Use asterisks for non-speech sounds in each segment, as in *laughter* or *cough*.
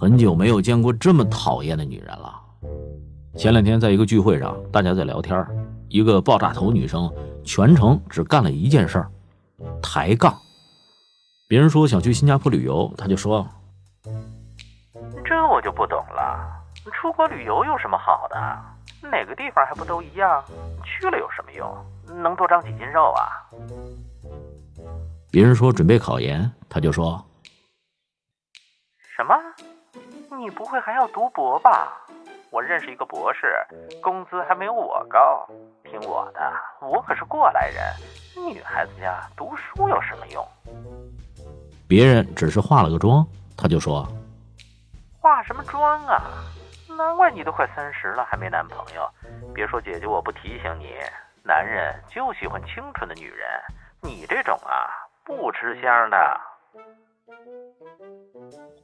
很久没有见过这么讨厌的女人了。前两天在一个聚会上，大家在聊天，一个爆炸头女生全程只干了一件事儿，抬杠。别人说想去新加坡旅游，她就说：“这我就不懂了，出国旅游有什么好的？哪个地方还不都一样？去了有什么用？能多长几斤肉啊？”别人说准备考研，她就说：“什么？”你不会还要读博吧？我认识一个博士，工资还没有我高。听我的，我可是过来人，女孩子家读书有什么用？别人只是化了个妆，他就说：化什么妆啊？难怪你都快三十了还没男朋友。别说姐姐我不提醒你，男人就喜欢清纯的女人，你这种啊不吃香的。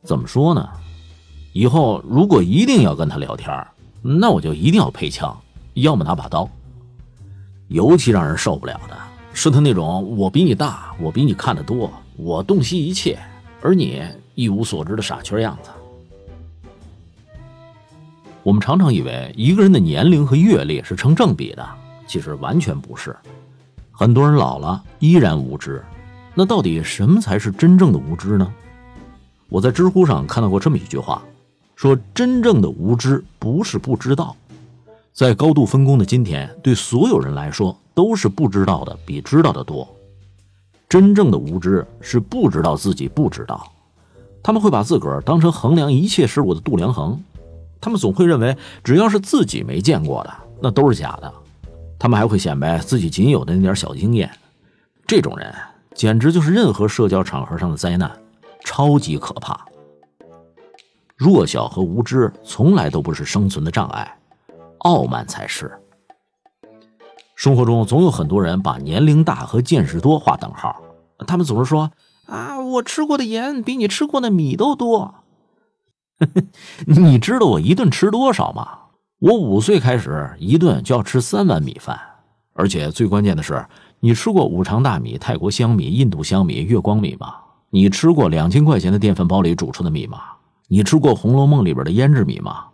怎么说呢？以后如果一定要跟他聊天，那我就一定要配枪，要么拿把刀。尤其让人受不了的是他那种我比你大，我比你看得多，我洞悉一切，而你一无所知的傻缺样子。我们常常以为一个人的年龄和阅历是成正比的，其实完全不是。很多人老了依然无知，那到底什么才是真正的无知呢？我在知乎上看到过这么一句话。说真正的无知不是不知道，在高度分工的今天，对所有人来说都是不知道的比知道的多。真正的无知是不知道自己不知道，他们会把自个儿当成衡量一切事物的度量衡，他们总会认为只要是自己没见过的，那都是假的。他们还会显摆自己仅有的那点小经验，这种人简直就是任何社交场合上的灾难，超级可怕。弱小和无知从来都不是生存的障碍，傲慢才是。生活中总有很多人把年龄大和见识多划等号，他们总是说：“啊，我吃过的盐比你吃过的米都多。” *laughs* 你知道我一顿吃多少吗？我五岁开始一顿就要吃三碗米饭，而且最关键的是，你吃过五常大米、泰国香米、印度香米、月光米吗？你吃过两千块钱的电饭煲里煮出的米吗？你吃过《红楼梦》里边的胭脂米吗？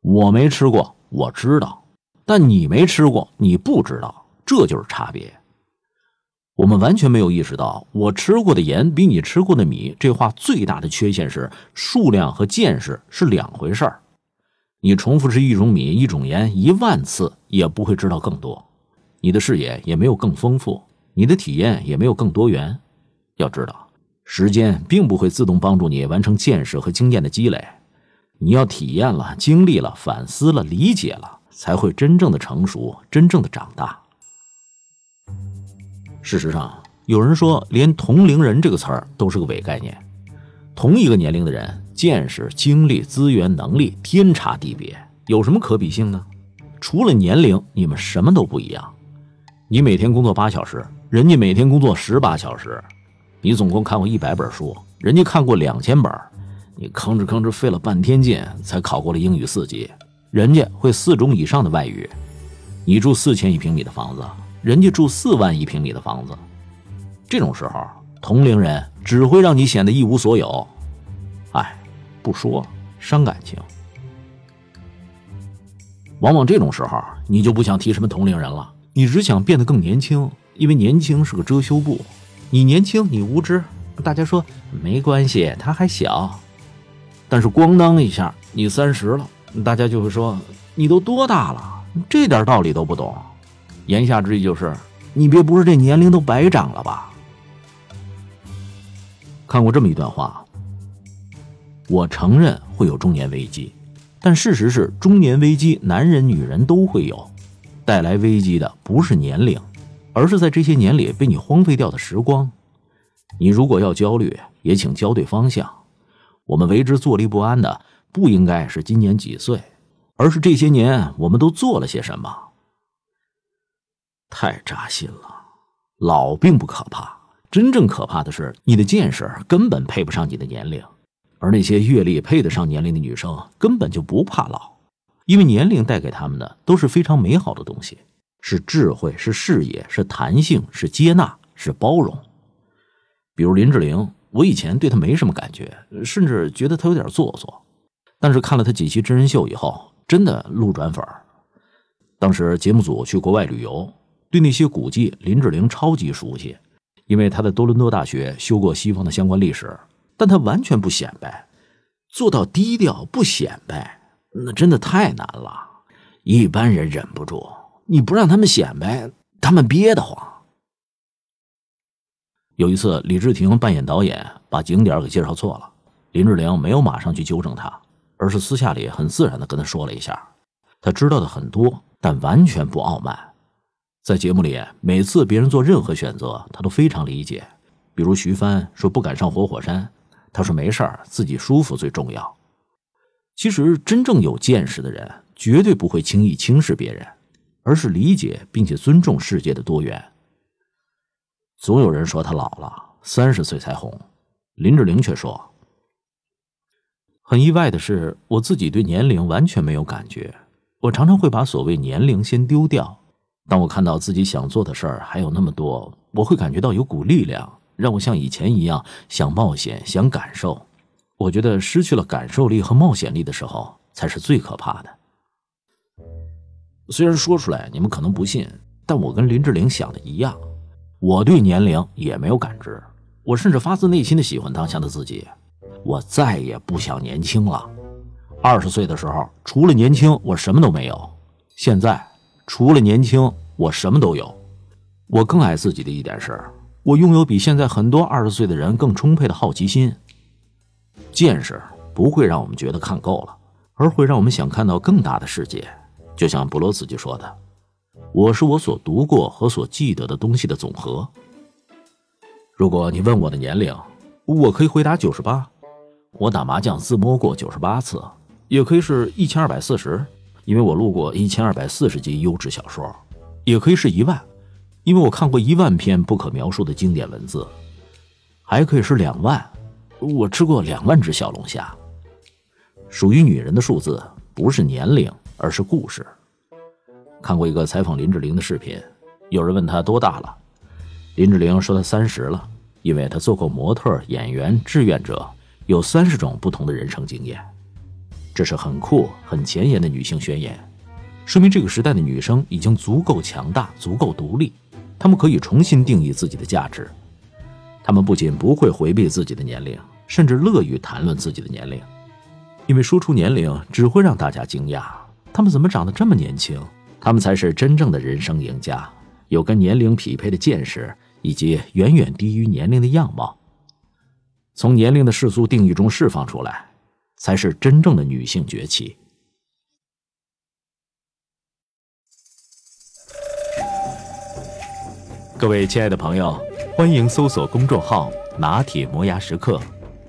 我没吃过，我知道，但你没吃过，你不知道，这就是差别。我们完全没有意识到，我吃过的盐比你吃过的米，这话最大的缺陷是数量和见识是两回事儿。你重复吃一种米、一种盐一万次，也不会知道更多，你的视野也没有更丰富，你的体验也没有更多元。要知道。时间并不会自动帮助你完成见识和经验的积累，你要体验了、经历了、反思了、理解了，才会真正的成熟、真正的长大。事实上，有人说，连“同龄人”这个词儿都是个伪概念。同一个年龄的人，见识、经历、资源、能力天差地别，有什么可比性呢？除了年龄，你们什么都不一样。你每天工作八小时，人家每天工作十八小时。你总共看过一百本书，人家看过两千本，你吭哧吭哧费了半天劲才考过了英语四级，人家会四种以上的外语。你住四千一平米的房子，人家住四万一平米的房子。这种时候，同龄人只会让你显得一无所有。哎，不说伤感情。往往这种时候，你就不想提什么同龄人了，你只想变得更年轻，因为年轻是个遮羞布。你年轻，你无知，大家说没关系，他还小。但是咣当一下，你三十了，大家就会说你都多大了，这点道理都不懂。言下之意就是，你别不是这年龄都白长了吧？看过这么一段话，我承认会有中年危机，但事实是，中年危机男人女人都会有，带来危机的不是年龄。而是在这些年里被你荒废掉的时光。你如果要焦虑，也请焦对方向。我们为之坐立不安的，不应该是今年几岁，而是这些年我们都做了些什么。太扎心了。老并不可怕，真正可怕的是你的见识根本配不上你的年龄。而那些阅历配得上年龄的女生，根本就不怕老，因为年龄带给他们的都是非常美好的东西。是智慧，是视野，是弹性，是接纳，是包容。比如林志玲，我以前对她没什么感觉，甚至觉得她有点做作。但是看了她几期真人秀以后，真的路转粉儿。当时节目组去国外旅游，对那些古迹林志玲超级熟悉，因为她在多伦多大学修过西方的相关历史。但她完全不显摆，做到低调不显摆，那真的太难了。一般人忍不住，你不让他们显摆，他们憋得慌。有一次，李治廷扮演导演，把景点给介绍错了，林志玲没有马上去纠正他，而是私下里很自然的跟他说了一下。他知道的很多，但完全不傲慢。在节目里，每次别人做任何选择，他都非常理解。比如徐帆说不敢上活火山。他说：“没事儿，自己舒服最重要。”其实，真正有见识的人绝对不会轻易轻视别人，而是理解并且尊重世界的多元。总有人说他老了，三十岁才红，林志玲却说：“很意外的是，我自己对年龄完全没有感觉。我常常会把所谓年龄先丢掉。当我看到自己想做的事儿还有那么多，我会感觉到有股力量。”让我像以前一样想冒险、想感受。我觉得失去了感受力和冒险力的时候，才是最可怕的。虽然说出来你们可能不信，但我跟林志玲想的一样，我对年龄也没有感知。我甚至发自内心的喜欢当下的自己，我再也不想年轻了。二十岁的时候，除了年轻，我什么都没有；现在，除了年轻，我什么都有。我更爱自己的一点是。我拥有比现在很多二十岁的人更充沛的好奇心。见识不会让我们觉得看够了，而会让我们想看到更大的世界。就像布罗茨基说的：“我是我所读过和所记得的东西的总和。”如果你问我的年龄，我可以回答九十八。我打麻将自摸过九十八次，也可以是一千二百四十，因为我录过一千二百四十集优质小说，也可以是一万。因为我看过一万篇不可描述的经典文字，还可以是两万，我吃过两万只小龙虾。属于女人的数字不是年龄，而是故事。看过一个采访林志玲的视频，有人问她多大了，林志玲说她三十了，因为她做过模特、演员、志愿者，有三十种不同的人生经验。这是很酷、很前沿的女性宣言，说明这个时代的女生已经足够强大、足够独立。她们可以重新定义自己的价值，他们不仅不会回避自己的年龄，甚至乐于谈论自己的年龄，因为说出年龄只会让大家惊讶。他们怎么长得这么年轻？他们才是真正的人生赢家，有跟年龄匹配的见识，以及远远低于年龄的样貌。从年龄的世俗定义中释放出来，才是真正的女性崛起。各位亲爱的朋友，欢迎搜索公众号“拿铁磨牙时刻”，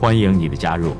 欢迎你的加入。